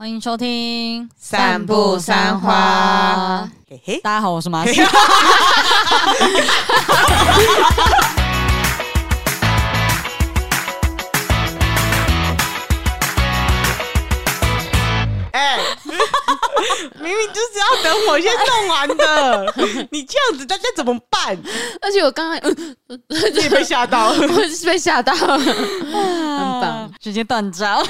欢迎收听散步三花。嘿嘿，大家好，我是马西。等我先弄完的，你这样子大家怎么办？而且我刚刚嗯也被吓到，我是被吓到，很棒，直接断招。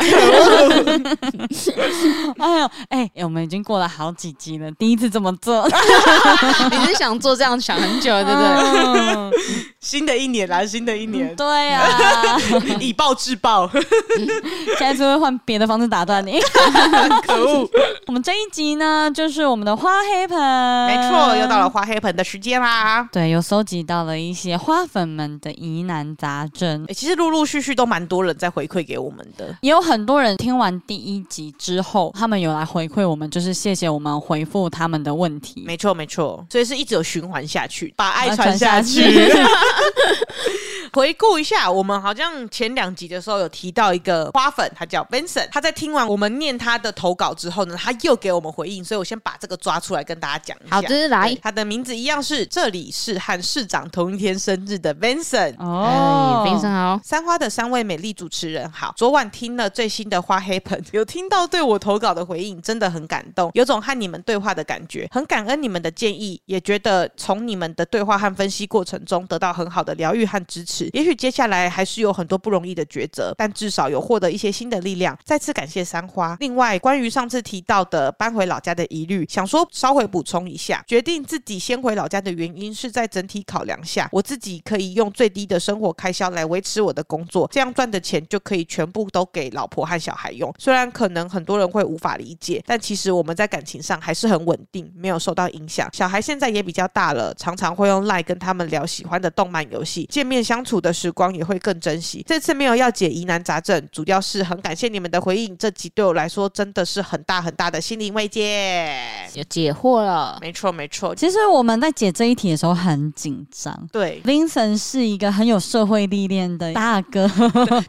哎呦，哎，我们已经过了好几集了，第一次这么做。你是想做这样想很久，对不对？新的一年啦，新的一年，对呀，以暴制暴。下一次会换别的方式打断你。可恶！我们这一集呢，就是我们的花黑盆。没错，又到了花黑盆的时间啦。对，又收集到了一些花粉们的疑难杂症。欸，其实陆陆续续都蛮多人在回馈给我们的，也有很多人听完第一集之后，他们有来回馈我们，就是谢谢我们回复他们的问题。没错，没错，所以是一直有循环下去，把爱传下去。回顾一下，我们好像前两集的时候有提到一个花粉，他叫 Vincent，他在听完我们念他的投稿之后呢，他又给我们回应，所以我先把这个抓出来跟大家讲一下。好的，来，他的名字一样是这里是和市长同一天生日的 Vincent。哦，Vincent 好，三花的三位美丽主持人好。昨晚听了最新的花黑盆，有听到对我投稿的回应，真的很感动，有种和你们对话的感觉，很感恩你们的建议，也觉得从你们的对话和分析过程中得到很好的疗愈和支持。也许接下来还是有很多不容易的抉择，但至少有获得一些新的力量。再次感谢三花。另外，关于上次提到的搬回老家的疑虑，想说稍微补充一下。决定自己先回老家的原因是在整体考量下，我自己可以用最低的生活开销来维持我的工作，这样赚的钱就可以全部都给老婆和小孩用。虽然可能很多人会无法理解，但其实我们在感情上还是很稳定，没有受到影响。小孩现在也比较大了，常常会用赖跟他们聊喜欢的动漫游戏，见面相处的时光也会更珍惜。这次没有要解疑难杂症，主要是很感谢你们的回应。这集对我来说真的是很大很大的心灵慰藉，解惑了。没错没错，其实我们在解这一题的时候很紧张。对，Vincent 是一个很有社会历练的大哥，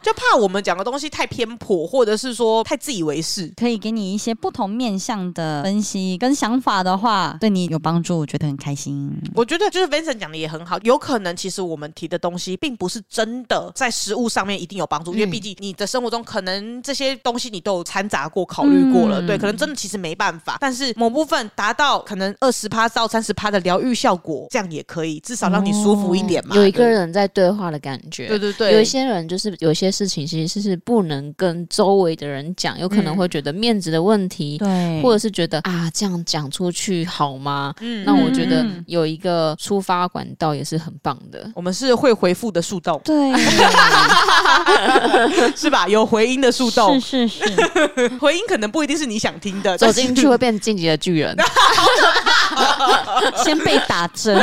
就怕我们讲的东西太偏颇，或者是说太自以为是。可以给你一些不同面向的分析跟想法的话，对你有帮助，我觉得很开心。我觉得就是 Vincent 讲的也很好，有可能其实我们提的东西并不是真的在实物上面一定有帮助，嗯、因为毕竟你的生活中可能这些东西你都有掺杂过、考虑过了，嗯、对，可能真的其实没办法，但是某部分达到可能二十趴到三十趴的疗愈效果，这样也可以，至少让你舒服一点嘛。有一个人在对话的感觉，对对对，有一些人就是有些事情其实是不能跟周围的人讲，有可能会觉得面子的问题，对、嗯，或者是觉得啊这样讲出去好吗？嗯，那我觉得有一个出发管道也是很棒的。我们是会回复的树洞，对。是吧？有回音的树洞，是是是，回音可能不一定是你想听的，走进去会变晋级的巨人，啊哈哈哈先被打针。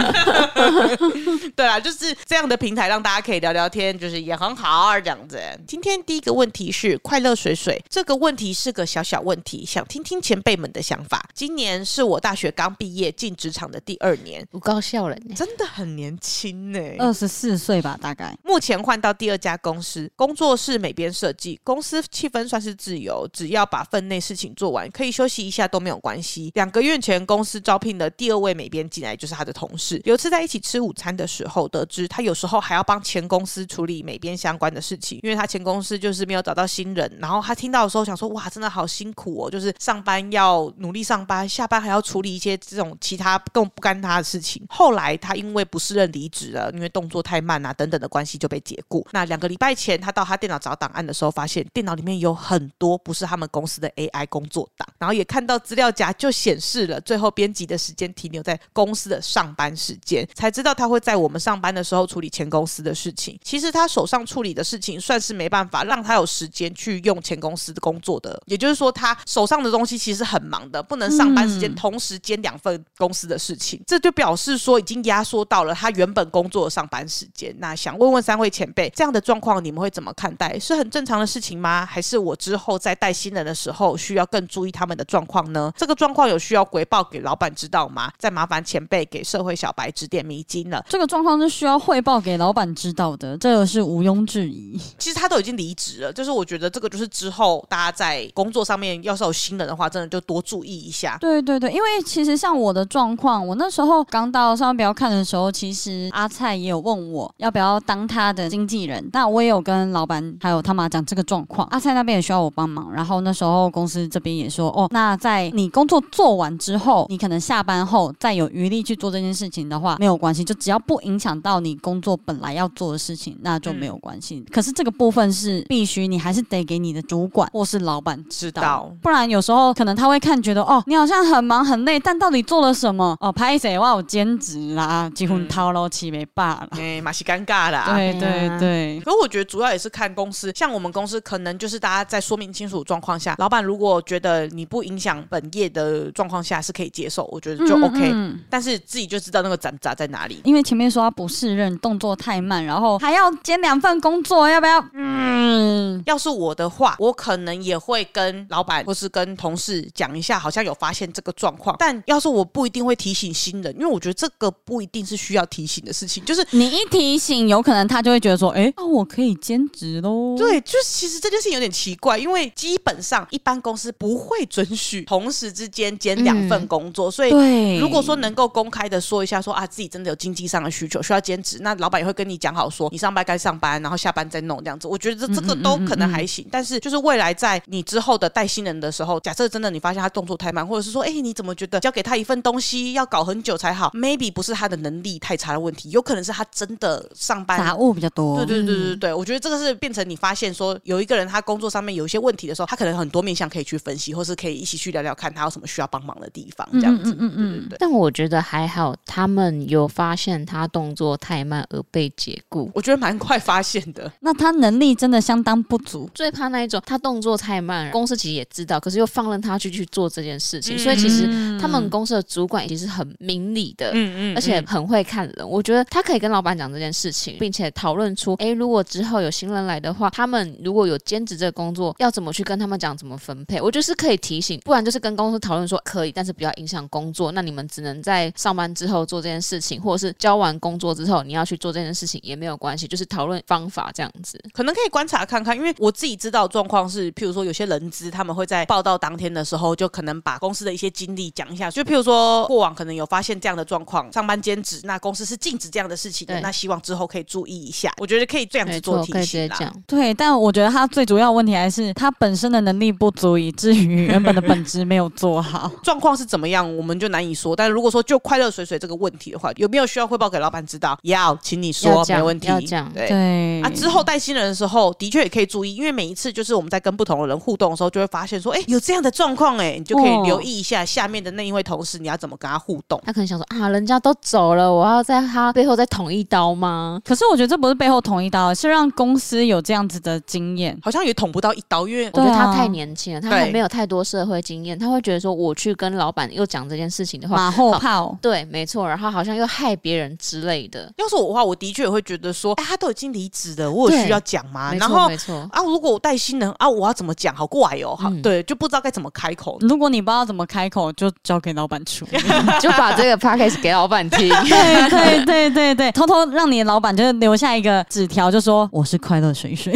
对啊，就是这样的平台，让大家可以聊聊天，就是也很好这样子。今天第一个问题是快乐水水，这个问题是个小小问题，想听听前辈们的想法。今年是我大学刚毕业进职场的第二年，我高兴了，真的很年轻呢，二十四岁吧，大概。目前换到第二家公司，工作是美编设计，公司气氛算是自由，只要把分内事情做完，可以休息一下都没有关系。两个月前，公司招聘的第二位美编进来，就是他的同事。有次在一起吃午餐的时候，得知他有时候还要帮前公司处理美编相关的事情，因为他前公司就是没有找到新人。然后他听到的时候想说：“哇，真的好辛苦哦，就是上班要努力上班，下班还要处理一些这种其他更不干他的事情。”后来他因为不适任离职了，因为动作太慢啊等等的关系就被解雇。那两个礼拜前，他到他电脑找档案的时候，发现电脑里面有很多不是他们公司的 AI 工作档，然后也看到资料夹就显示了最后编辑的时间停留在公司的上班时间，才知道他会在我们上班的时候处理前公司的事情。其实他手上处理的事情算是没办法让他有时间去用前公司的工作的，也就是说他手上的东西其实很忙的，不能上班时间同时兼两份公司的事情。这就表示说已经压缩到了他原本工作的上班时间。那想问问三位前辈，这样的状况你们会怎么看待？是很正常的事情吗？还是我之后在带新人的时候需要更注意他们的状况呢？这个状况有需要回报给老板知知道吗？再麻烦前辈给社会小白指点迷津了。这个状况是需要汇报给老板知道的，这个是毋庸置疑。其实他都已经离职了，就是我觉得这个就是之后大家在工作上面要是有新人的话，真的就多注意一下。对对对，因为其实像我的状况，我那时候刚到上班不要看的时候，其实阿蔡也有问我要不要当他的经纪人，但我也有跟老板还有他妈讲这个状况。阿蔡那边也需要我帮忙，然后那时候公司这边也说，哦，那在你工作做完之后，你可能下班后再有余力去做这件事情的话，没有关系，就只要不影响到你工作本来要做的事情，那就没有关系。嗯、可是这个部分是必须你还是得给你的主管或是老板知道，知道不然有时候可能他会看觉得，哦，你好像很忙很累，但到底做了什么？哦，拍谁？我有兼职啦，结婚掏了七没罢了，哎，蛮是尴尬的。对对对，可是我觉得主要也是看公司，像我们公司可能就是大家在说明清楚状况下，老板如果觉得你不影响本业的状况下是可以接受，我觉得就 OK。嗯嗯，但是自己就知道那个斩砸在哪里，因为前面说他不适任，动作太慢，然后还要兼两份工作，要不要？嗯，要是我的话，我可能也会跟老板或是跟同事讲一下，好像有发现这个状况。但要是我不一定会提醒新人，因为我觉得这个不一定是需要提醒的事情。就是你一提醒，有可能他就会觉得说，哎，那我可以兼职喽。对，就是其实这件事情有点奇怪，因为基本上一般公司不会准许同时之间兼两份工作，嗯、所以对，如果说能够公开的说一下说，说啊自己真的有经济上的需求需要兼职，那老板也会跟你讲好说，你上班该上班，然后下班再弄这样子。我觉得这这个都可能还行，嗯嗯嗯嗯，但是就是未来在你之后的带新人的时候，假设真的你发现他动作太慢，或者是说，哎，你怎么觉得交给他一份东西要搞很久才好？Maybe 不是他的能力太差的问题，有可能是他真的上班杂物比较多。对对对对对，我觉得这个是变成你发现说有一个人他工作上面有一些问题的时候，他可能很多面向可以去分析，或是可以一起去聊聊看他有什么需要帮忙的地方，这样子。嗯嗯嗯，对对。但我觉得还好，他们有发现他动作太慢而被解雇，我觉得蛮快发现的。那他能力真的相当不足，最怕那一种他动作太慢，公司其实也知道，可是又放任他去去做这件事情，嗯、所以其实他们公司的主管其实很明理的，嗯嗯，而且很会看人。我觉得他可以跟老板讲这件事情，并且讨论出，哎，如果之后有新人来的话，他们如果有兼职这个工作，要怎么去跟他们讲，怎么分配？我觉得是可以提醒，不然就是跟公司讨论说可以，但是不要影响工作。那你们只能在上班之后做这件事情，或者是交完工作之后你要去做这件事情也没有关系，就是讨论方法这样子，可能可以观察看看，因为我自己知道状况是，譬如说有些人资他们会在报道当天的时候，就可能把公司的一些经历讲一下，就譬如说过往可能有发现这样的状况，上班兼职，那公司是禁止这样的事情的，那希望之后可以注意一下。我觉得可以这样子做提醒啦。对，但我觉得他最主要问题还是他本身的能力不足，以至于原本的本职没有做好。状况是怎么样，我们就难以说。但如果说就快乐水水这个问题的话，有没有需要汇报给老板知道？要，请你说，没问题。要讲，对，对啊，之后带新人的时候，的确也可以注意，因为每一次就是我们在跟不同的人互动的时候，就会发现说，哎，有这样的状况，哎，你就可以留意一下下面的那一位同事，你要怎么跟他互动。他可能想说啊，人家都走了，我要在他背后再捅一刀吗？可是我觉得这不是背后捅一刀，是让公司有这样子的经验，好像也捅不到一刀，因为我觉得他太年轻了，他还没有太多社会经验，他会觉得说，我去跟老板又讲这件事情的话，马后炮，对，没错，然后好像又害别人之类的。要是我的话，我的确也会觉得说，哎，他都已经离职了，我有需要讲吗？然后，没错啊，如果我带新人啊，我要怎么讲？好怪哦，好，对，就不知道该怎么开口。如果你不知道怎么开口，就交给老板处理，就把这个 p a c k a g e 给老板听。对对对对对，偷偷让你的老板就是留下一个纸条，就说我是快乐水水。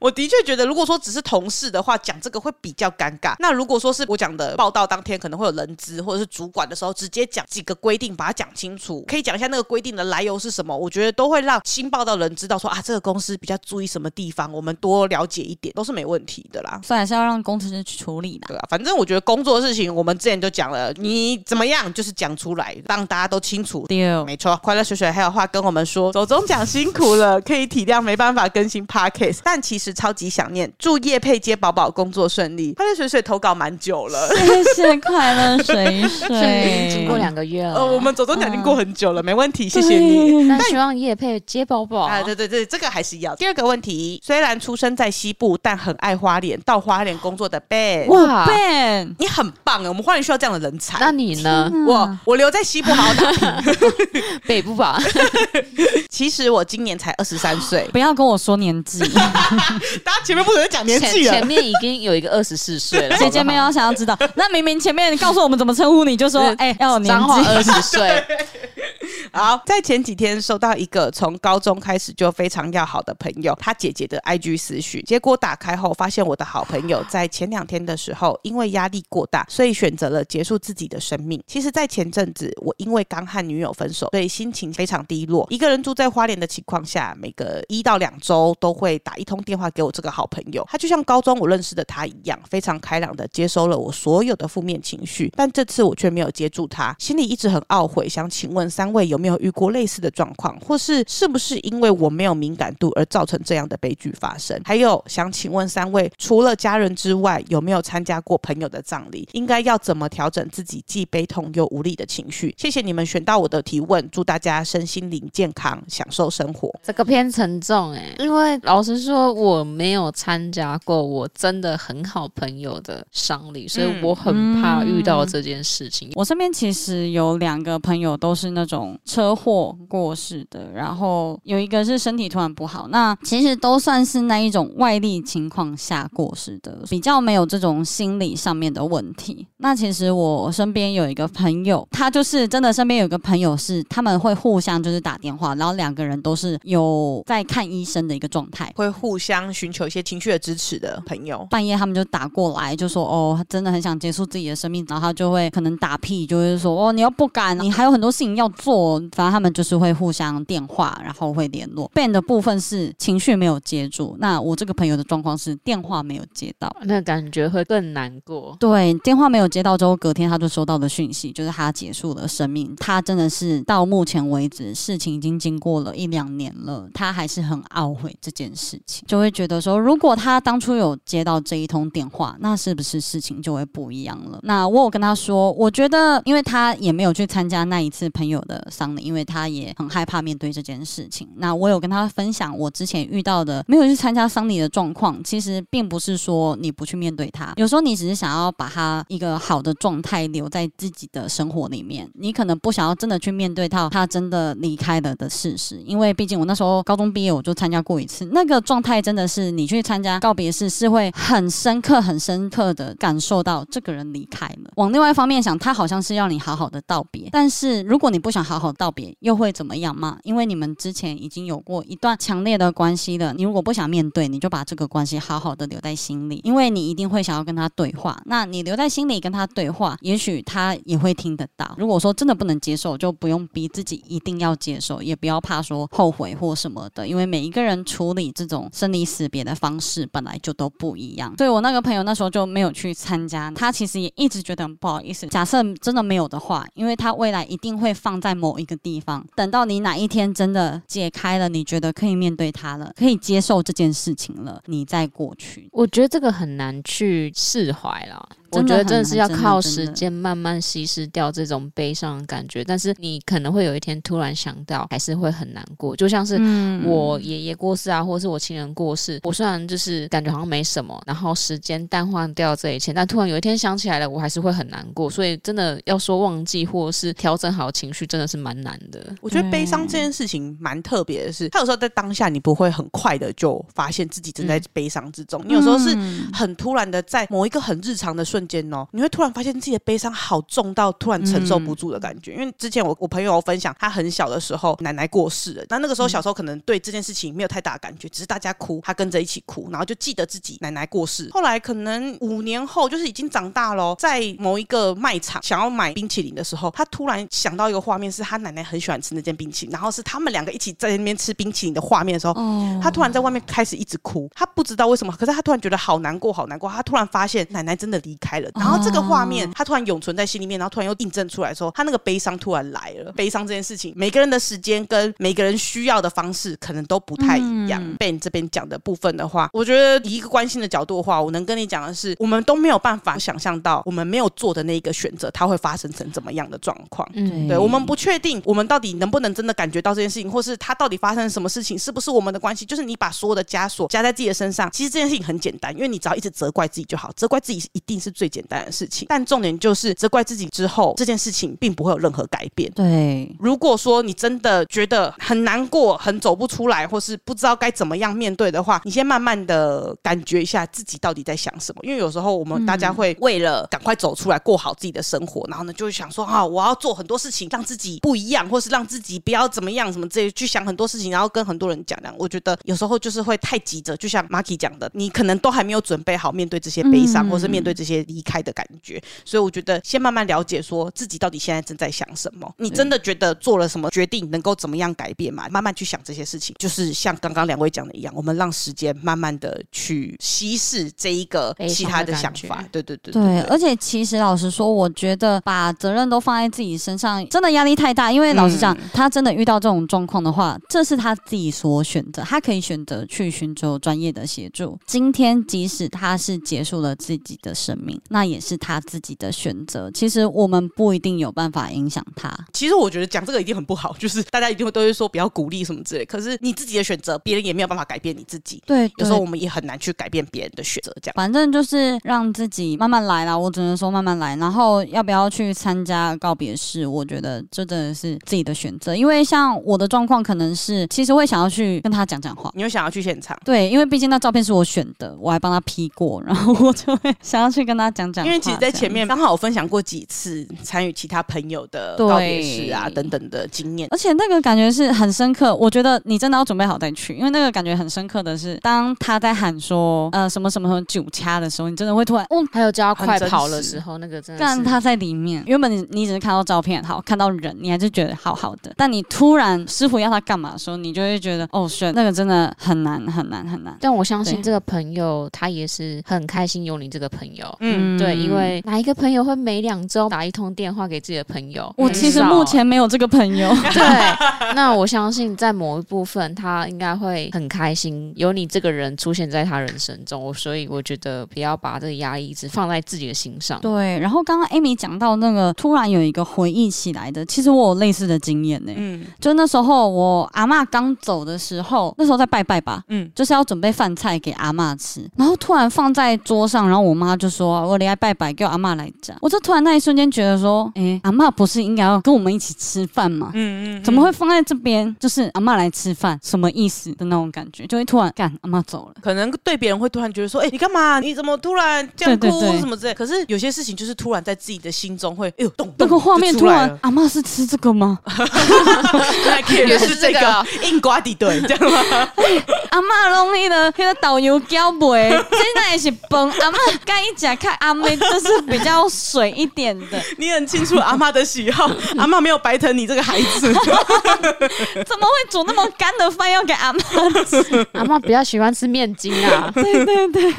我的确觉得，如果说只是同事的话，讲这个会比较尴尬。那如果说是我讲的报道当天可能会有人资或者是主管的时候，直接讲几个规定，把它讲清楚，可以讲一下那个规定的来由是什么。我觉得都会让新报道人知道说啊，这个公司比较注意什么地方，我们多了解一点都是没问题的啦。所以还是要让工程师去处理的。对啊，反正我觉得工作的事情，我们之前就讲了，你怎么样就是讲出来，让大家都清楚。对，没错。快乐水水还有话跟我们说，走中奖辛苦了，可以体谅没办法更新 Podcast，但其实超级想念。祝叶佩接宝宝工作顺利。快乐水水投稿蛮久了，谢谢快乐水水，经过两个月了。呃，我们走钟奖已经过很久了，没问题，谢谢你。那希望业配接宝宝啊，对对对，这个还是要。第二个问题，虽然出生在西部，但很爱花莲，到花莲工作的 Ben，哇，Ben，你很棒啊，我们花莲需要这样的人才。那你呢？我我留在西部好好打拼，北部吧。其实我今年才二十三岁，不要跟我说年纪。大家前面不能讲年纪了，前面已经有一个二十四岁了。姐姐没有想要知道，那明明明前面告诉我们怎么称呼你，就说哎、欸，要有年纪二十岁。好，在前几天收到一个从高中开始就非常要好的朋友，他姐姐的 IG 私讯，结果打开后发现我的好朋友在前两天的时候，因为压力过大，所以选择了结束自己的生命。其实，在前阵子，我因为刚和女友分手，所以心情非常低落，一个人住在花莲的情况下，每隔一到两周都会打一通电话给我这个好朋友。他就像高中我认识的他一样，非常开朗的接收了我所有的负面情绪，但这次我却没有接住他，心里一直很懊悔。想请问三位有没有？没有遇过类似的状况，或是是不是因为我没有敏感度而造成这样的悲剧发生？还有想请问三位，除了家人之外，有没有参加过朋友的葬礼？应该要怎么调整自己既悲痛又无力的情绪？谢谢你们选到我的提问，祝大家身心灵健康，享受生活。这个偏沉重哎，因为老实说，我没有参加过我真的很好朋友的丧礼，所以我很怕遇到这件事情。嗯，我身边其实有两个朋友都是那种。车祸过世的，然后有一个是身体突然不好，那其实都算是那一种外力情况下过世的，比较没有这种心理上面的问题。那其实我身边有一个朋友，他就是真的身边有个朋友是他们会互相就是打电话，然后两个人都是有在看医生的一个状态，会互相寻求一些情绪的支持的朋友。半夜他们就打过来，就说哦，真的很想结束自己的生命，然后他就会可能打屁，就是说哦，你又不敢，你还有很多事情要做。反正他们就是会互相电话，然后会联络。Ben 的部分是情绪没有接住，那我这个朋友的状况是电话没有接到，那感觉会更难过。对，电话没有接到之后，隔天他就收到的讯息，就是他结束了生命。他真的是到目前为止，事情已经经过了一两年了，他还是很懊悔这件事情，就会觉得说，如果他当初有接到这一通电话，那是不是事情就会不一样了？那我有跟他说，我觉得，因为他也没有去参加那一次朋友的丧。因为他也很害怕面对这件事情。那我有跟他分享我之前遇到的没有去参加丧礼的状况。其实并不是说你不去面对他，有时候你只是想要把他一个好的状态留在自己的生活里面。你可能不想要真的去面对到他真的离开了的事实。因为毕竟我那时候高中毕业，我就参加过一次，那个状态真的是你去参加告别式，是会很深刻、很深刻的感受到这个人离开了。往另外一方面想，他好像是要你好好的道别。但是如果你不想好好道，别又会怎么样吗？因为你们之前已经有过一段强烈的关系了，你如果不想面对，你就把这个关系好好的留在心里，因为你一定会想要跟他对话。那你留在心里跟他对话，也许他也会听得到。如果说真的不能接受，就不用逼自己一定要接受，也不要怕说后悔或什么的，因为每一个人处理这种生离死别的方式本来就都不一样。所以我那个朋友那时候就没有去参加，他其实也一直觉得很不好意思。假设真的没有的话，因为他未来一定会放在某一个。地方，等到你哪一天真的解开了，你觉得可以面对他了，可以接受这件事情了，你再过去。我觉得这个很难去释怀了。我觉得真的是要靠时间慢慢稀释掉这种悲伤的感觉，但是你可能会有一天突然想到，还是会很难过。就像是我爷爷过世啊，或者是我亲人过世，我虽然就是感觉好像没什么，然后时间淡化掉这一切，但突然有一天想起来了，我还是会很难过。所以真的要说忘记或者是调整好情绪，真的是蛮难的。我觉得悲伤这件事情蛮特别的是，他有时候在当下你不会很快的就发现自己正在悲伤之中，你有时候是很突然的在某一个很日常的瞬间哦，你会突然发现自己的悲伤好重到突然承受不住的感觉。嗯、因为之前我我朋友有分享，他很小的时候奶奶过世了，那那个时候小时候可能对这件事情没有太大的感觉，只是大家哭，他跟着一起哭，然后就记得自己奶奶过世。后来可能五年后，就是已经长大了，在某一个卖场想要买冰淇淋的时候，他突然想到一个画面，是他奶奶很喜欢吃那件冰淇淋，然后是他们两个一起在那边吃冰淇淋的画面的时候，哦、他突然在外面开始一直哭，他不知道为什么，可是他突然觉得好难过，好难过，他突然发现奶奶真的离开了。然后这个画面，他突然永存在心里面，然后突然又印证出来说，他那个悲伤突然来了。悲伤这件事情，每个人的时间跟每个人需要的方式可能都不太一样。嗯、被你这边讲的部分的话，我觉得以一个关心的角度的话，我能跟你讲的是，我们都没有办法想象到我们没有做的那一个选择，它会发生成怎么样的状况。嗯，对，我们不确定我们到底能不能真的感觉到这件事情，或是它到底发生什么事情，是不是我们的关系？就是你把所有的枷锁加在自己的身上，其实这件事情很简单，因为你只要一直责怪自己就好，责怪自己是一定是最简单的事情。但重点就是责怪自己之后，这件事情并不会有任何改变。对，如果说你真的觉得很难过、很走不出来，或是不知道该怎么样面对的话，你先慢慢的感觉一下自己到底在想什么。因为有时候我们大家会为了赶快走出来，过好自己的生活，然后呢，就会想说啊，我要做很多事情，让自己不一样，或是让自己不要怎么样，什么这些，去想很多事情，然后跟很多人讲。这样，我觉得有时候就是会太急着，就像 Maki 讲的，你可能都还没有准备好面对这些悲伤，或是面对这些离开的感觉。所以我觉得先慢慢了解，说自己到底现在正在想什么。你真的觉得做了什么决定能够怎么样改变嘛？慢慢去想这些事情，就是像刚刚两位讲的一样，我们让时间慢慢的去稀释这一个其他的想法。对对对对，对，而且其实老实说，我觉得把责任都放在自己身上，真的压力太大。因为老实讲，嗯、他真的遇到这种状况的话，这是他自己所选择，他可以选择去寻求专业的协助。今天即使他是结束了自己的生命，那也是他自己的选择。其实我们不一定有办法影响他。其实我觉得讲这个一定很不好，就是大家一定会都会说不要鼓励什么之类。可是你自己的选择，别人也没有办法改变你自己。对，有时候我们也很难去改变别人的选择。这样，反正就是让自己慢慢来啦。我只能说慢慢来。然后要不要去参加告别式，我觉得这真的是自己的选择。因为像我的状况，可能是其实会想要去跟他讲讲话。你又想要去现场？对，因为毕竟那照片是我选的，我还帮他 P 过，然后我就会 想要去跟他讲讲。因为其实，在前面刚好我分享过几次参与其他朋友的告别式啊等等的经验，而且那个感觉是很深刻。我觉得你真的要准备好再去，因为那个感觉很深刻的是，当他在喊说呃什么什么什么九掐的时候，你真的会突然哦，还有叫他快跑的时候，那个真的。但他在里面，原本你你只是看到照片好，看到人，你还是觉得好好的。但你突然师傅要他干嘛的时候，你就会觉得哦，是那个真的很难很难很难。但我相信这个朋友他也是很开心有你这个朋友，嗯，对，因为哪一个朋友会每两周打一通电话给自己的朋友？我其实目前没有这个朋友。对，那我相信在某一部分他应该会很开心有你这个人出现在他人生中，所以我觉得不要把这个压力一直放在自己的心上。对，然后刚刚 Amy 讲到那个突然有一个回忆起来的，其实我有类似的经验呢。嗯，就那时候我阿妈刚走的时候，那时候在拜拜吧，嗯，就是要准备饭菜给阿妈吃，然后突然放在桌上，然后我妈就说：“我离开拜拜，叫阿妈来讲。”我就突然那一瞬间觉得说：“哎，阿妈不是应该要跟我们一起吃饭吗？嗯嗯，怎么会放在这边？就是阿妈来吃饭，什么意思的那种感觉？就会突然干阿妈走了，可能对别人会突然觉得说：哎，你干嘛？你怎么突然这样哭什么之类？可是有些事情就是突然在自己的心中会哎呦动，那个画面突然，阿妈是吃这个吗？也是这个硬瓜底对这样吗？阿妈弄那个那个导游胶杯，现在也是崩。阿妈刚一讲看阿妹就是比较水一点的，你很清楚阿妈的喜好，阿妈没有白疼你这个孩子，怎么会煮那么干的饭要给阿妈吃？阿妈比较喜欢吃面筋啊。对对对，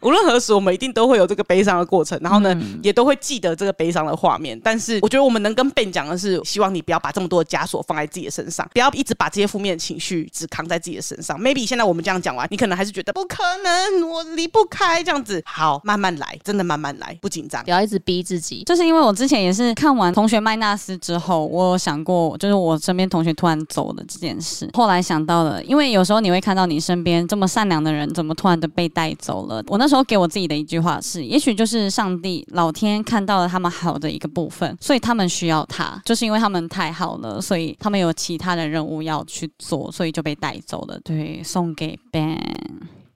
无论何时，我们一定都会有这个悲伤的过程，然后呢，嗯、也都会记得这个悲伤的画面。但是，我觉得我们能跟 Ben 讲的是，希望你不要把这么多的枷锁放在自己的身上，不要一直把这些负面的情绪只扛在自己的身上。Maybe 现在我们这样讲完，你可能还是觉得不可能，我离不开这样子。好，慢慢来，真的慢慢来，不紧张，不要一直逼自己。就是因为我之前也是看完同学麦纳斯之后，我有想过，就是我身边同学突然走了这件事。后来想到了，因为有时候你会看到你身边这么善良的人，怎么突然的被带走了？我那时候给我自己的一句话是：也许就是上帝、老天看到了他们好的一个部分，所以他们需要他，就是因为他们太好了，所以他们有其他的任务要去做，所以就被带走了。对，送给 Ben。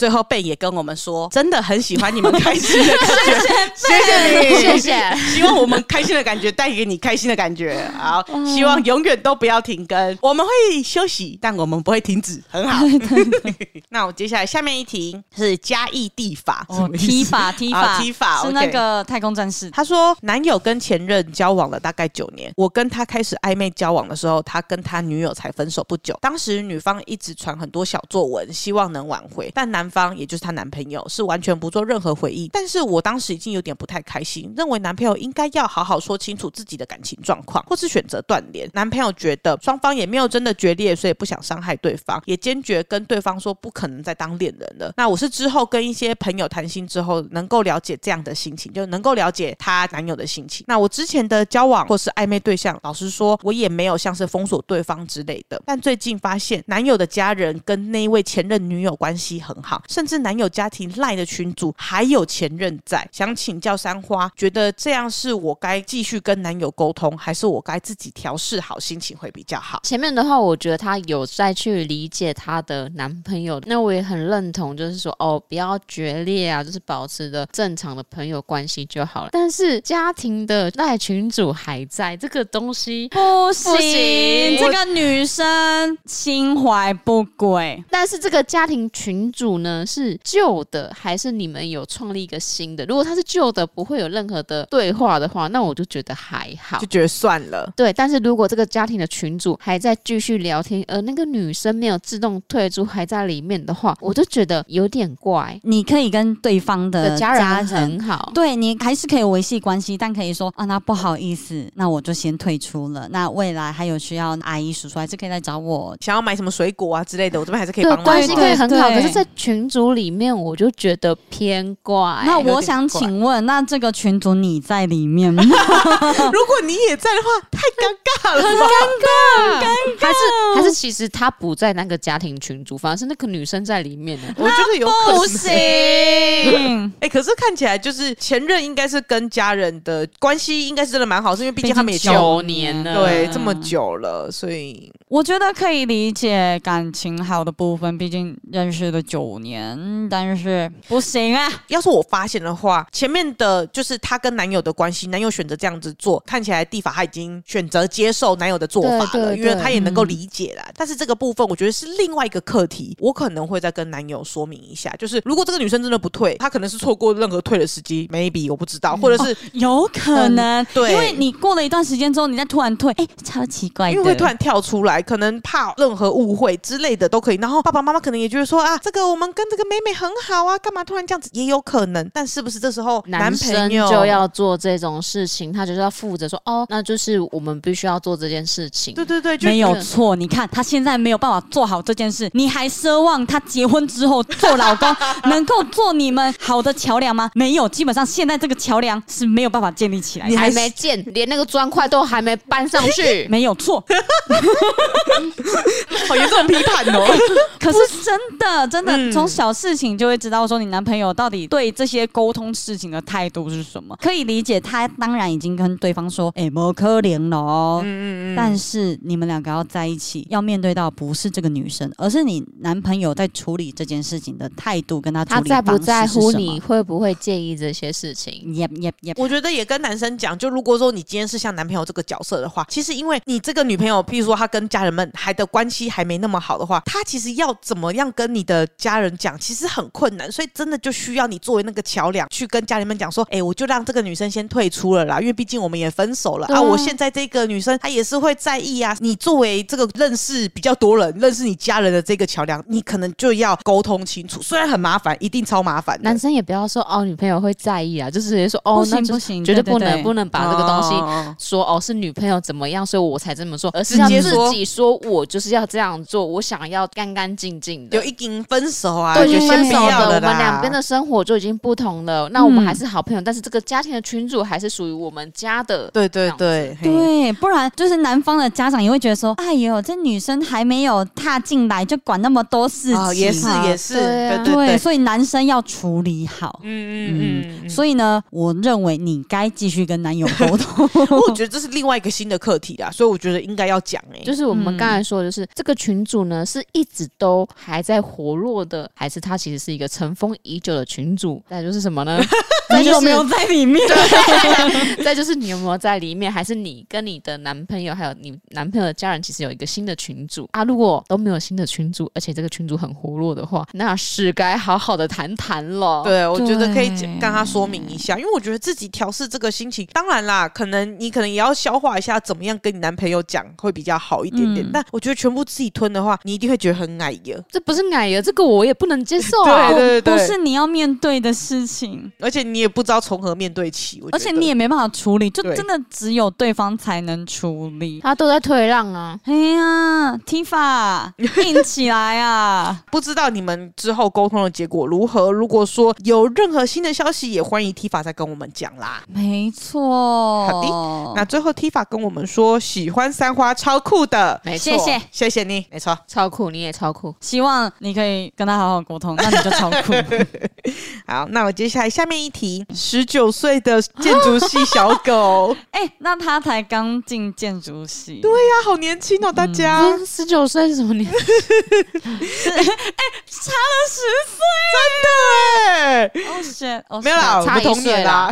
最后贝也跟我们说，真的很喜欢你们开心的感觉，谢谢你，谢谢。希望我们开心的感觉带给你开心的感觉。好，希望永远都不要停更。我们会休息，但我们不会停止。很好。那我接下来下面一题是嘉义地法，踢法踢法踢法是那个太空战士。他说，男友跟前任交往了大概九年，我跟他开始暧昧交往的时候，他跟他女友才分手不久。当时女方一直传很多小作文，希望能挽回，但男。方也就是她男朋友是完全不做任何回应，但是我当时已经有点不太开心，认为男朋友应该要好好说清楚自己的感情状况，或是选择断联。男朋友觉得双方也没有真的决裂，所以不想伤害对方，也坚决跟对方说不可能再当恋人了。那我是之后跟一些朋友谈心之后，能够了解这样的心情，就能够了解她男友的心情。那我之前的交往或是暧昧对象，老实说，我也没有像是封锁对方之类的。但最近发现男友的家人跟那一位前任女友关系很好。况，甚至男友家庭赖的群组还有前任在。想请教三花，觉得这样是我该继续跟男友沟通，还是我该自己调试好心情会比较好？前面的话，我觉得她有再去理解她的男朋友，那我也很认同，就是说哦，不要决裂啊，就是保持着正常的朋友关系就好了。但是家庭的赖群主还在，这个东西不行，不行，这个女生心怀不轨。但是这个家庭群主呢，是旧的，还是你们有创立一个新的？如果它是旧的，不会有任何的对话的话，那我就觉得还好，就觉得算了。对，但是如果这个家庭的群主还在继续聊天，而那个女生没有自动退出，还在里面的话，我就觉得有点怪。你可以跟对方的家人很好，对，你还是可以维系关系，但可以说啊，那不好意思，那我就先退出了。那未来还有需要阿姨叔叔，还是可以来找我，想要买什么水果啊之类的，我这边还是可以帮忙。关系可以很好，可是，在群组里面，我就觉得偏怪。那我想请问，那这个群组你在里面吗？如果你也在的话，太尴尬了，很尴尬，尴尬。还是还是，其实他不在那个家庭群组，反而是那个女生在里面呢？我觉得有可能。不行。哎，可是看起来就是前任应该是跟家人的关系应该是真的蛮好，是因为毕竟他们也九年了，对，这么久了，所以我觉得可以理解感情好的部分，毕竟认识了九年，但是不行啊。要是我发现的话，前面的就是她跟男友的关系，男友选择这样子做，看起来蒂法她已经选择接受男友的做法了，因为她也能够理解啦。嗯、但是这个部分，我觉得是另外一个课题，我可能会再跟男友说明一下，就是如果这个女生真的不退，她可能是错过任何退的时机，maybe 我不知道，或者是、哦、有可能、嗯，对，因为你过了一段时间之后，你再突然退，哎，超奇怪，因为会突然跳出来，可能怕任何误会之类的都可以。然后爸爸妈妈可能也觉得说啊，这个我们跟这个妹妹很好啊，干嘛突然这样子，也有可能。但是不是这时候男朋友就要做这种事情，他就是要负责说哦，那就是我们必须要做这件事情。对对对，没有错。你看他现在没有办法做好这件事，你还奢望他结婚之后做老公能够做你们好的桥梁吗？没有，基本上现在这个桥梁是没有办法建立起来。你还没建，连那个砖块都还没搬上去，没有错。好严重批判哦。可是真的真的从小事情就会知道说你男朋友到底对这些沟通事情的态度是什么。可以理解，他当然已经跟对方说，哎，莫可怜了。嗯嗯嗯。但是你们两个要在一起，要面对到不是这个女生，而是你男朋友在处理这件事情的态度，跟他处理方式是什么。他在不在乎你会不会介意这些事情？Yep yep yep。我觉得也跟男生讲，就如果说你今天是像男朋友这个角色的话，其实因为你这个女朋友，譬如说她跟家人们还的关系还没那么好的话，她其实要怎么样跟你的家人讲，其实很困难，所以真的就需要你作为那个桥梁，去跟家人们讲说，哎，我就让这个女生先退出了啦，因为毕竟我们也分手了啊，啊。我现在这个女生她也是会在意啊。你作为这个认识比较多人、认识你家人的这个桥梁，你可能就要沟通清楚，虽然很麻烦，一定超麻烦。男生也不要说哦，女朋友会在意啊，就是直接说哦，行不行，绝对不能，不能把这个东西说哦，是女朋友怎么样，所以我才这么做，而是要自己说我就是要这样做，我想要干干净净的。有一经分手啊，对，已经分手了，我们两边的生活就已经不同了。那我们还是好朋友，嗯、但是这个家庭的群主还是属于我们家的。对对对对，不然就是男方的家长也会觉得说，哎呦，这女生还没有踏进来就管那么多事情，哦、也是也是，对、啊、对，对，对，所以男生要处理好。嗯嗯嗯，所以呢，我认为你该继续跟男友沟通。我觉得这是另外一个新的课题啦，所以我觉得应该要讲哎、欸，就是我们刚才说的是、嗯、这个群主呢，是一直都还在活络的，还是他其实是一个尘封已久的群主？再就是什么呢？你有没有在里面？对，再就是你有没有在里面？还是你跟你的男朋友还有你男朋友的家人，其实有一个新的群主啊？如果都没有新的群主，而且这个群主很活络的话，那是该好好的谈谈了。对，我觉得可以跟他说明一下，因为我觉得自己调试这个心情，当然啦，可能你可能也要消化一下，怎么样跟你男朋友讲会比较好一点点。嗯、但我觉得全部自己吞的话，你一定会觉得很矮呀。这不是矮呀，这个我也不能接受啊。对对对，不是你要面对的事情，而且你也不知道从何面对起，而且你也没办法处理，就真的只有对方才能处理。他都在退让啊！哎呀，Tifa，硬起来啊！不知道你们之后沟通的结果如何？如果说有任何新的消息，也欢迎 Tifa 再跟我们讲啦。没错，好的。那最后 Tifa 跟我们说，喜欢三花超酷的，没错，谢谢，谢谢你，没错，超酷，你也超酷。希望你可以跟他。好好沟通，那你就超酷。好，那我接下来下面一题，十九岁的建筑系小狗，哎、欸，那他才刚进建筑系，对呀、啊，好年轻哦，大家。十九岁是什么年？纪？哎、欸，差了十岁，真的哎，哦，是，没有啦，差不同年啦。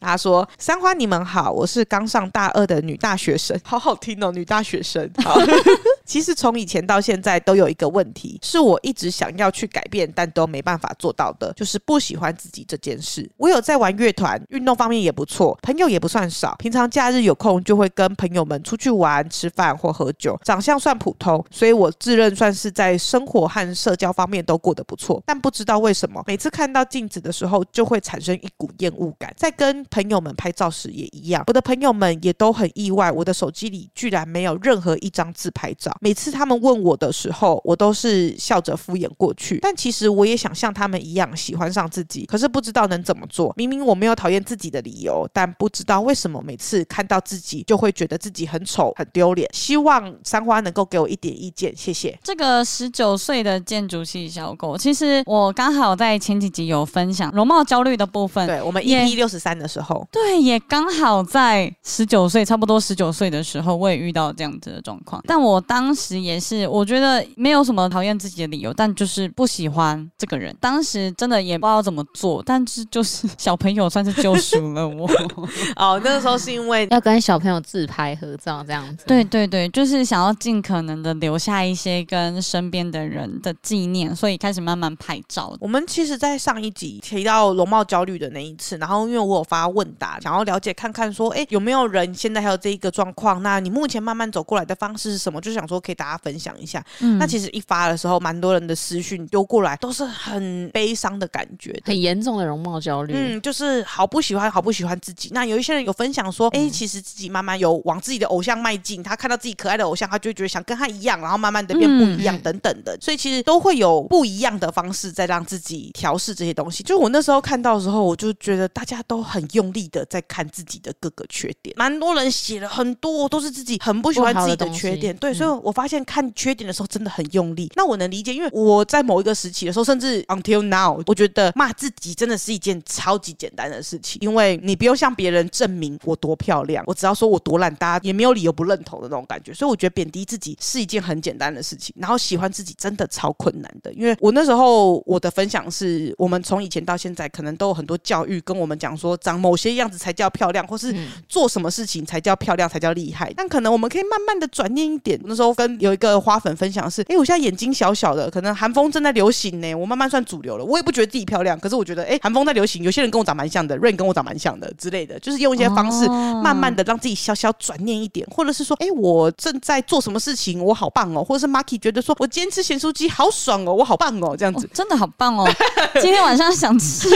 他说：“三花，你们好，我是刚上大二的女大学生，好好听哦，女大学生。好，其实从以前到现在都有一个问题，是我一直想要去改变，但都没办法做到的，就是不喜欢自己这件事。我有在玩乐团，运动方面也不错，朋友也不算少，平常假日有空就会跟朋友们出去玩、吃饭或喝酒。长相算普通，所以我自认算是在生活和社交方面都过得不错。但不知道为什么，每次看到镜子的时候，就会产生一股厌恶感，在跟朋友们拍照时也一样，我的朋友们也都很意外，我的手机里居然没有任何一张自拍照。每次他们问我的时候，我都是笑着敷衍过去。但其实我也想像他们一样喜欢上自己，可是不知道能怎么做。明明我没有讨厌自己的理由，但不知道为什么每次看到自己就会觉得自己很丑、很丢脸。希望三花能够给我一点意见，谢谢。这个十九岁的建筑系小狗，其实我刚好在前几集有分享容貌焦虑的部分。对，我们 EP 六十三的时候。对，也刚好在十九岁，差不多十九岁的时候，我也遇到这样子的状况。但我当时也是，我觉得没有什么讨厌自己的理由，但就是不喜欢这个人。当时真的也不知道怎么做，但是就是小朋友算是救赎了我。哦，那个时候是因为要跟小朋友自拍合照这样子。对对对，就是想要尽可能的留下一些跟身边的人的纪念，所以开始慢慢拍照。我们其实，在上一集提到容貌焦虑的那一次，然后因为我有发问答。想要了解看看，说，哎，有没有人现在还有这一个状况？那你目前慢慢走过来的方式是什么？就想说可以大家分享一下。嗯，那其实一发的时候，蛮多人的私讯丢过来，都是很悲伤的感觉的，很严重的容貌焦虑。嗯，就是好不喜欢，好不喜欢自己。那有一些人有分享说，哎，其实自己慢慢有往自己的偶像迈进，他看到自己可爱的偶像，他就会觉得想跟他一样，然后慢慢的变不一样，等等的。所以其实都会有不一样的方式在让自己调试这些东西。就我那时候看到的时候，我就觉得大家都很用力的在看自己的各个缺点，蛮多人写了很多，都是自己很不喜欢自己的缺点。对，所以我发现看缺点的时候真的很用力。那我能理解，因为我在某一个时期的时候，甚至 until now，我觉得骂自己真的是一件超级简单的事情，因为你不用向别人证明我多漂亮，我只要说我多懒，大家也没有理由不认同的那种感觉。所以我觉得贬低自己是一件很简单的事情，然后喜欢自己真的超困难的。因为我那时候我的分享是，我们从以前到现在，可能都有很多教育跟我们讲说，张某些样子才叫漂亮，或是做什么事情才叫漂亮，才叫厉害。但可能我们可以慢慢的转念一点。那时候跟有一个花粉分享的是，哎，我现在眼睛小小的，可能韩风正在流行呢，我慢慢算主流了。我也不觉得自己漂亮，可是我觉得，哎，韩风在流行，有些人跟我长蛮像的，Rain 跟我长蛮像的之类的，就是用一些方式，慢慢的让自己小小转念一点，或者是说，哎，我正在做什么事情，我好棒哦，或者是 Marky 觉得说我今天吃咸酥鸡好爽哦，我好棒哦，这样子，哦，真的好棒哦，今天晚上想吃，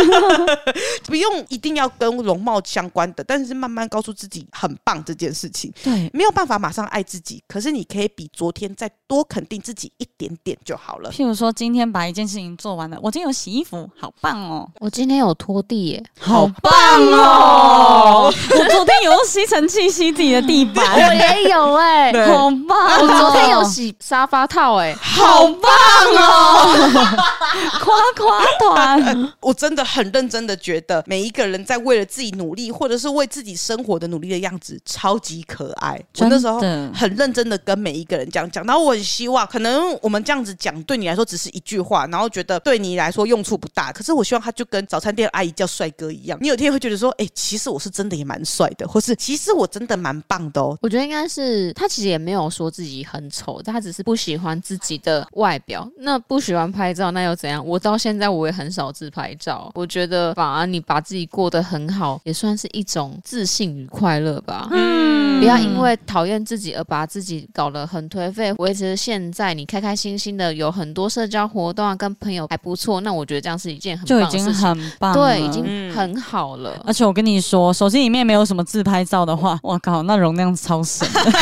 不用一定要跟容貌相关的，但是慢慢告诉自己很棒这件事情，对，没有办法马上爱自己，可是你可以比昨天再多肯定自己一点点就好了。譬如说，今天把一件事情做完了，我今天有洗衣服，好棒哦！我今天有拖地耶，好棒哦！我昨天有用吸尘器吸自己的地板，我也有 哎，好棒！我昨天有洗沙发套哎，好棒哦！夸夸团，我真的很认真的觉得，每一个人在为了自己努力，或者是为自己生活的努力的样子，超级可爱。我那时候很认真的跟每一个人这样讲，然后我很希望，可能我们这样子讲对你来说只是一句话，然后觉得对你来说用处不大。可是我希望他就跟早餐店阿姨叫帅哥一样，你有天会觉得说，哎、欸，其实我是真的也蛮帅的，或是其实我真的蛮棒的哦。我觉得应该是他其实也没有说自己很丑，他只是不喜欢自己的外表。那不喜欢拍照，那又怎样？我到现在我也很少自拍照。我觉得反而你把自己过得很好，也算是一种自信与快乐吧。嗯，不要因为讨厌自己而把自己搞得很颓废。维持现在你开开心心的，有很多社交活动啊，跟朋友还不错。那我觉得这样是一件很棒的事情，就已经很棒，对，已经很好了。而且我跟你说，手机里面没有什么自拍照的话，我靠，那容量超省的。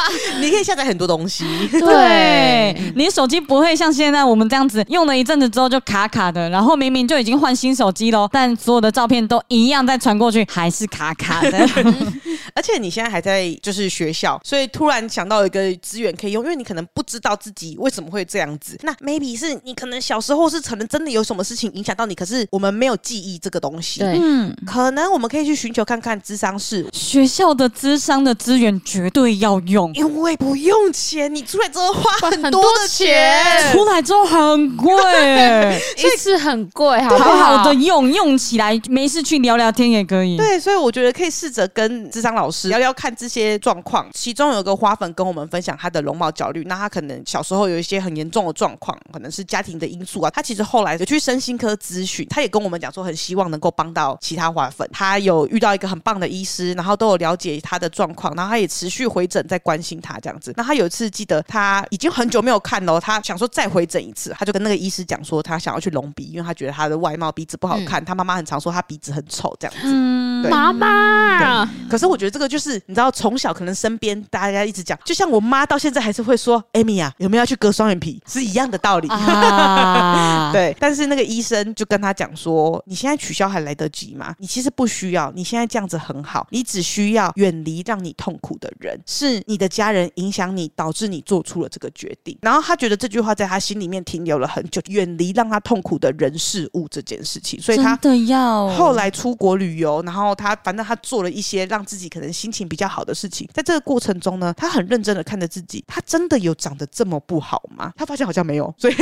你可以下载很多东西，对，对 你手机不会像现在我们这样子用了一阵子之后就卡卡的，然后明明就已经换新手机喽，但所有的照片都一样再传过去，还是卡卡的。而且你现在还在就是学校，所以突然想到一个资源可以用，因为你可能不知道自己为什么会这样子。那 maybe 是你可能小时候是可能真的有什么事情影响到你，可是我们没有记忆这个东西。对，嗯，可能我们可以去寻求看看智商室，学校的智商的资源绝对要用，因为不用钱，你出来之后花很多的钱，出来之后很贵，一次很贵，好不好？好好的用，用起来没事去聊聊天也可以。对，所以我觉得可以试着跟智商老师聊聊看这些状况。其中有个花粉跟我们分享他的容貌焦虑，那他可能小时候有一些很严重的状况，可能是家庭的因素啊。他其实后来有去身心科咨询，他也跟我们讲说，很希望能够帮到其他花粉。他有遇到一个很棒的医师，然后都有了解他的状况，然后他也持续回诊，在关心他这样子。那他有一次记得他已经很久没有看了，他想说再回诊一次，他就跟那个医师讲说，他想要去隆鼻，因为他觉得他的外貌鼻子不好看，嗯、他妈妈很常说他鼻子很丑这样子。嗯，妈妈。可是我觉得这个就是你知道，从小可能身边大家一直讲，就像我妈到现在还是会说：“Amy 啊，有没有要去割双眼皮？”是一样的道理。啊、对，但是那个医生就跟他讲说：“你现在取消还来得及吗？你其实不需要，你现在这样子很好，你只需要远离让你痛苦的人，是你的家人影响你，导致你做出了这个决定。”然后他觉得这句话在他心里面停留了很久，远离让他痛苦的人事物这件事情，所以他的要后来出国旅游，然后他反正他做了一些让自己可能心情比较好的事情，在这个过程中呢，他很认真的看着自己，他真的有长得这么不好吗？他发现好像没有，所以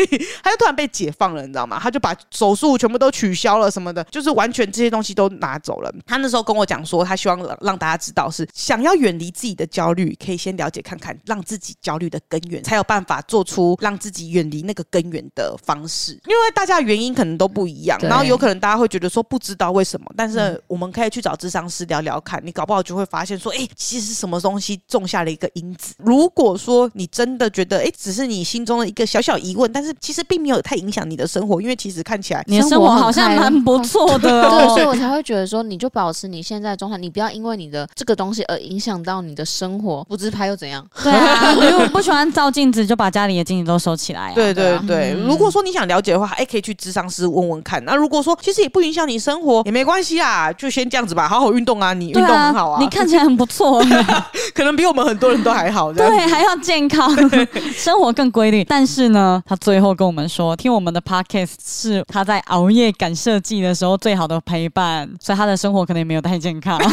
他就突然被解放了，你知道吗？他就把手术全部都取消了，什么的，就是完全这些东西都拿走了。他那时候跟我讲说，他希望让大家知道是想要远离自己的焦虑，可以先了解看看，让自己焦虑的根源，才有办法做出让自己远离那个根源的方式。因为大家原因可能都不一样，然后有可能大家会觉得说不知道为什么，但是我们可以去找智商师聊聊看，你搞不好就会发现说，哎，其实是什么东西种下了一个因子。如果说你真的觉得，哎，只是你心中的一个小小疑问，但是其实并没有太影响你的生活，因为其实看起来你的生活好像蛮不错的，对，所以我 才会觉得说，你就保持你现在的状态，你不要因为你的这个东西而影响到你的生活。不自拍又怎样？对啊，因为我不喜欢照镜子，就把家里的镜子都收起来啊。对对对，如果说你想了解的话，哎，可以去智商师问问看。那如果说其实也不影响你生活，也没关系啊，就先这样子吧，好好运动啊，你运动很好啊，你看起来很不错，可能比我们很多人都还好。对，还要健康，生活更规律。但是呢，他最后跟我们说，听我们的 podcast 是他在熬夜赶设计的时候最好的陪伴，所以他的生活可能也没有太健康。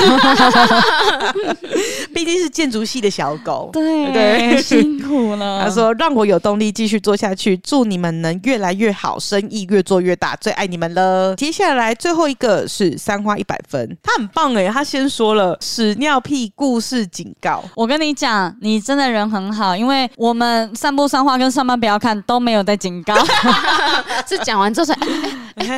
毕竟是建筑系的小狗，对对，辛苦了。他说：“让我有动力继续做下去，祝你们能越来越好，生意越做越大，最爱你们了。”接下来最后一个是三花一百分，他很棒哎，他先说了屎尿屁故事警告。我跟你讲，你真的人很好，因为我们散步上话跟上班不要看都没有在警告，是讲完之后才。对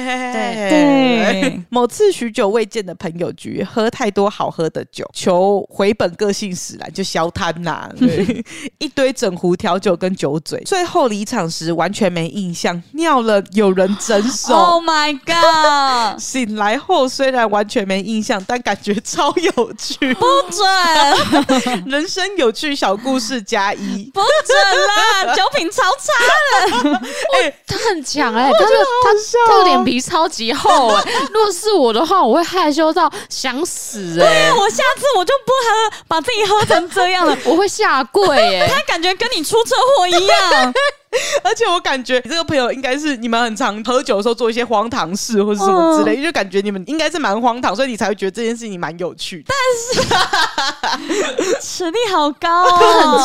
对，某次许久未见的朋友局，喝太多好喝的酒，求回本个性使然，就消摊呐。对，一堆整壶调酒跟酒嘴，最后离场时完全没印象，尿了有人整手。Oh my god！醒来后虽然完全没印象，但感觉超有趣。不准！人生有趣小故事加一。不准啦！酒品超差的。哎，他很强哎，他他他。脸皮超级厚哎、欸！如果是我的话，我会害羞到想死哎、欸！对啊，我下次我就不喝，把自己喝成这样了，我会下跪哎、欸！他感觉跟你出车祸一样。而且我感觉你这个朋友应该是你们很常喝酒的时候做一些荒唐事或者什么之类，就感觉你们应该是蛮荒唐，所以你才会觉得这件事情蛮有趣的。但是 实力好高、哦，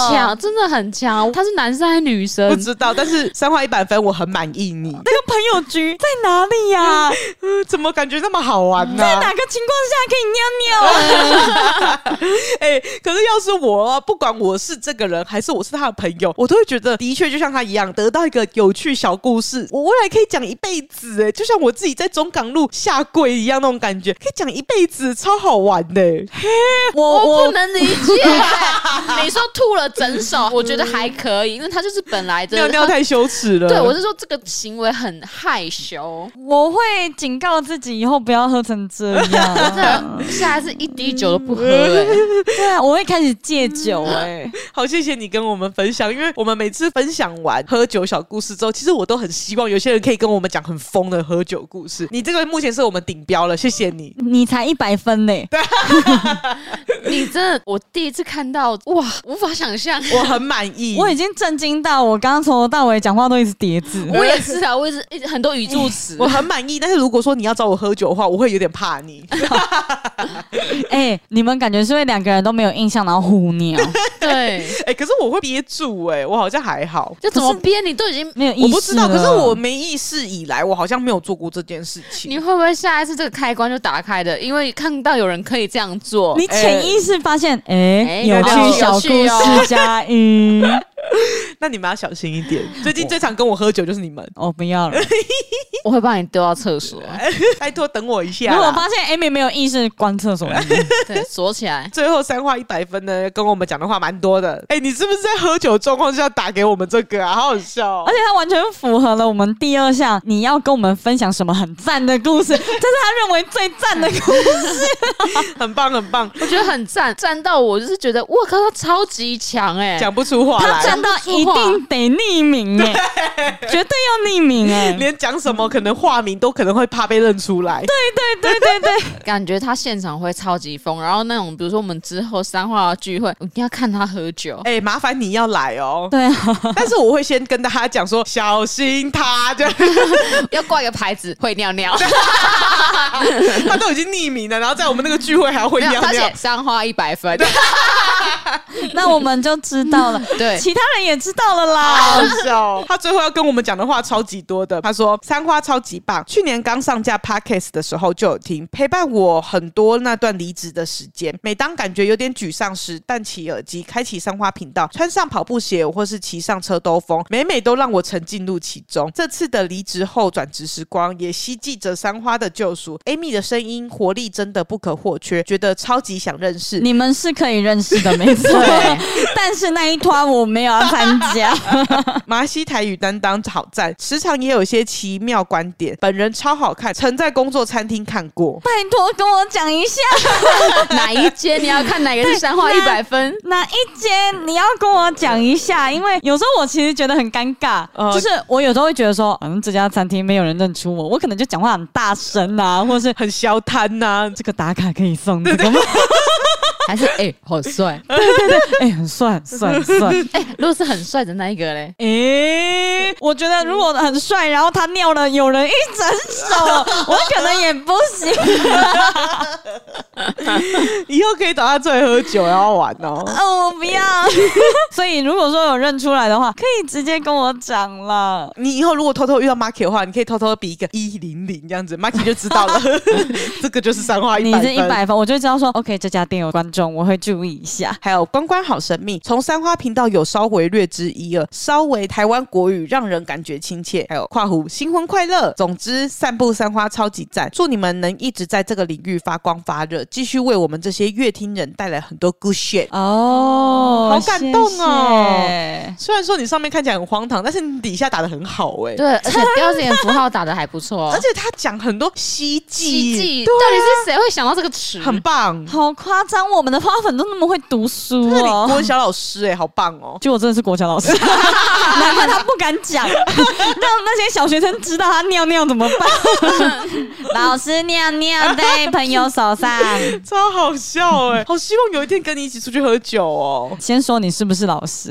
很强，真的很强。他是男生还是女生？不知道。但是三花一百分，我很满意你。那个朋友局在哪里呀、啊嗯？怎么感觉那么好玩呢、啊？在哪个情况下可以尿尿？哎、欸，可是要是我，不管我是这个人还是我是他的朋友，我都会觉得的确就像他一样。得到一个有趣小故事，我未来可以讲一辈子哎，就像我自己在中港路下跪一样那种感觉，可以讲一辈子，超好玩的。我我不能理解，你说吐了整手，我觉得还可以，因为他就是本来的尿尿太羞耻了。对，我是说这个行为很害羞。我会警告自己以后不要喝成这样。下次一滴酒都不喝、欸，对啊，我会开始戒酒哎、欸。好，谢谢你跟我们分享，因为我们每次分享完喝酒小故事之后，其实我都很希望有些人可以跟我们讲很疯的喝酒故事。你这个目前是我们顶标了，谢谢你。你才一百分呢、欸，你真的，我第一次看到哇，无法想象，我很满意，我已经震惊到我刚刚从头到尾讲话都一直叠字，我也是啊，我一直一直很多语助词，我很满意。但是如果说你要找我喝酒的话，我会有点怕你。哎、欸，你们感觉是不是两个人都没有印象，然后胡尿？对，哎、欸，可是我会憋住、欸，哎，我好像还好。就怎么憋？你都已经没有意识，我不知道。可是我没意识以来，我好像没有做过这件事情。你会不会下一次这个开关就打开的？因为看到有人可以这样做，你潜意识发现，哎、欸欸，有趣小故事加一。那你们要小心一点。最近最常跟我喝酒就是你们。哦，不要了，我会把你丢到厕所。拜托，等我一下。如果发现 Amy 没有意识，关厕所，对，锁起来。最后三话一百分呢，跟我们讲的话蛮多的。哎、欸，你是不是在喝酒状况下打给我们这个啊？好好笑、哦，而且他完全符合了我们第二项，你要跟我们分享什么很赞的故事？这是他认为最赞的故事，很棒很棒，我觉得很赞，赞到我就是觉得，我靠，他超级强哎，讲不出话来，他赞到一定得匿名哎，绝对要匿名哎，连讲什么可能化名都可能会怕被认出来。对对对对对，感觉他现场会超级疯，然后那种比如说我们之后三话聚会，我一定要看他喝酒。哎、欸，麻烦你要来哦。对啊，但是我会先跟大家讲说，小心他，就 要挂一个牌子，会尿尿。他都已经匿名了，然后在我们那个聚会还要会尿尿。他写三花一百分，那我们就知道了。对，其他人也知道了啦。好笑，他最后要跟我们讲的话超级多的。他说三花超级棒，去年刚上架 Podcast 的时候就有听，陪伴我很多那段离职的时间。每当感觉有点沮丧时，戴起耳机，开启三花频道，穿上跑步鞋或是骑上车兜风，每每都让我沉浸入其中。这次的离职后转职时光，也希冀着三花的救赎。Amy 的声音活力真的不可或缺，觉得超级想认识。你们是可以认识的，没错。但是那一团我没有要参加。麻西台语担当好赞，时常也有一些奇妙观点。本人超好看，曾在工作餐厅看过。拜托跟我讲一下，哪一间？你要看哪个是三花 一百分？哪一间？你要跟我讲一下，因为有时候我其实觉得很尴尬，呃、就是我有时候会觉得说，嗯，这家餐厅没有人认出我，我可能就讲话很大声啊，或者是很消瘫呐。这个打卡可以送这个吗？还是哎、欸，好帅！对对对，哎、欸，很帅，很帅，很帅！哎、欸，如果是很帅的那一个嘞？哎、欸，我觉得如果很帅，然后他尿了，有人一整手，我可能也不行。以后可以找他出来喝酒，然后玩哦。哦，我不要。所以如果说有认出来的话，可以直接跟我讲了。你以后如果偷偷遇到 Marky 的话，你可以偷偷比一个一零零这样子，Marky 就知道了。这个就是三花一百分。你是一百分，我就知道说，OK，这家店有关中我会注意一下，还有关关好神秘，从三花频道有稍微略知一二，稍微台湾国语让人感觉亲切，还有跨湖新婚快乐。总之，散步三花超级赞，祝你们能一直在这个领域发光发热，继续为我们这些乐听人带来很多 good shit 哦，好感动哦。谢谢。虽然说你上面看起来很荒唐，但是你底下打的很好哎、欸，对，而且标点符号打的还不错，而且他讲很多希冀，希冀，到底是谁会想到这个词？很棒，好夸张，我们的花粉都那么会读书哦，国文小老师哎、欸，好棒哦！就我真的是国小老师，难怪他不敢讲，让那些小学生知道他尿尿怎么办？老师尿尿在朋友手上，超好笑哎！好希望有一天跟你一起出去喝酒哦。先说你是不是老师？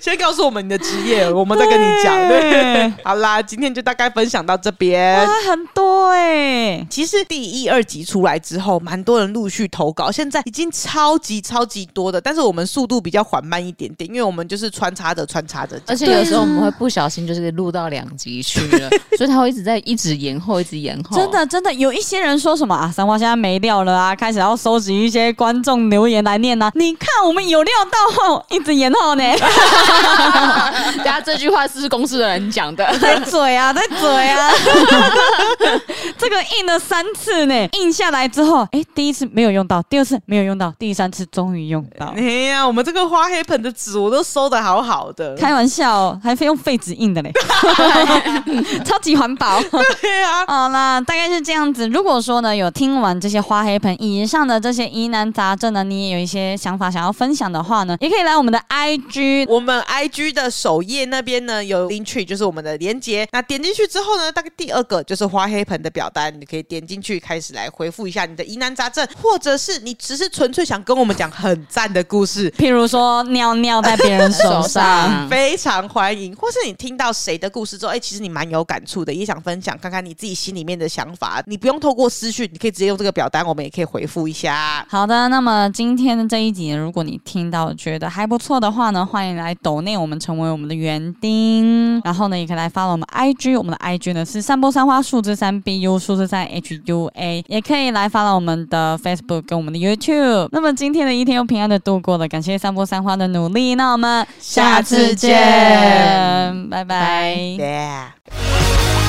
先告诉我们你的职业，我们再跟你讲。对，好啦，今天就大概分享到这边。哇，很多哎、欸！其实第一、二集出来之后，蛮多人陆续投稿，现在已经超级超级多的，但是我们速度比较缓慢一点点，因为我们就是穿插着穿插着，而且有时候我们会不小心就是录到两集去了，所以他会一直在一直延后，一直延后。真的真的，有一些人说什么啊，三花现在没料了啊，开始要收集一些观众留言来念啊。你看我们有料到后，一直延后呢。等下这句话是公司的人讲的，在嘴啊，在嘴啊。这个印了三次呢，印下来之后，哎，第一次没有用到，第二次没有用到，第三次终于用到。哎呀，我们这个花黑盆的纸我都收的好好的，开玩笑，还非用废纸印的嘞，超级环保。对啊，好啦，大概是这样子。如果说呢，有听完这些花黑盆以上的这些疑难杂症呢，你也有一些想法想要分享的话呢，也可以来我们的 IG，我们 IG 的首页那边呢有 Linktree，就是我们的连接。那点进去之后呢，大概第二个就是花黑盆的表单，你可以点进去开始来回复一下你的疑难杂症，或者是你只是纯粹想跟我们讲很赞的故事，譬如说尿尿在别人手上，非常欢迎。或是你听到谁的故事之后，哎，其实你蛮有感触的，也想分享看看你自己心里面的想法，你不用透过私讯，你可以直接用这个表单，我们也可以回复一下。好的，那么今天的这一集呢，如果你听到觉得还不错的话呢，欢迎来抖内我们成为我们的园丁，然后呢，也可以来 follow 我们 IG，我们的 IG 呢是三波三花数字三 BU 数字三 HUA，也可以来 follow 我们的 Facebook 跟我们的 YouTube。那么今天的一天又平安的度过了，感谢三波三花的努力，那我们下次见，拜拜。Yeah.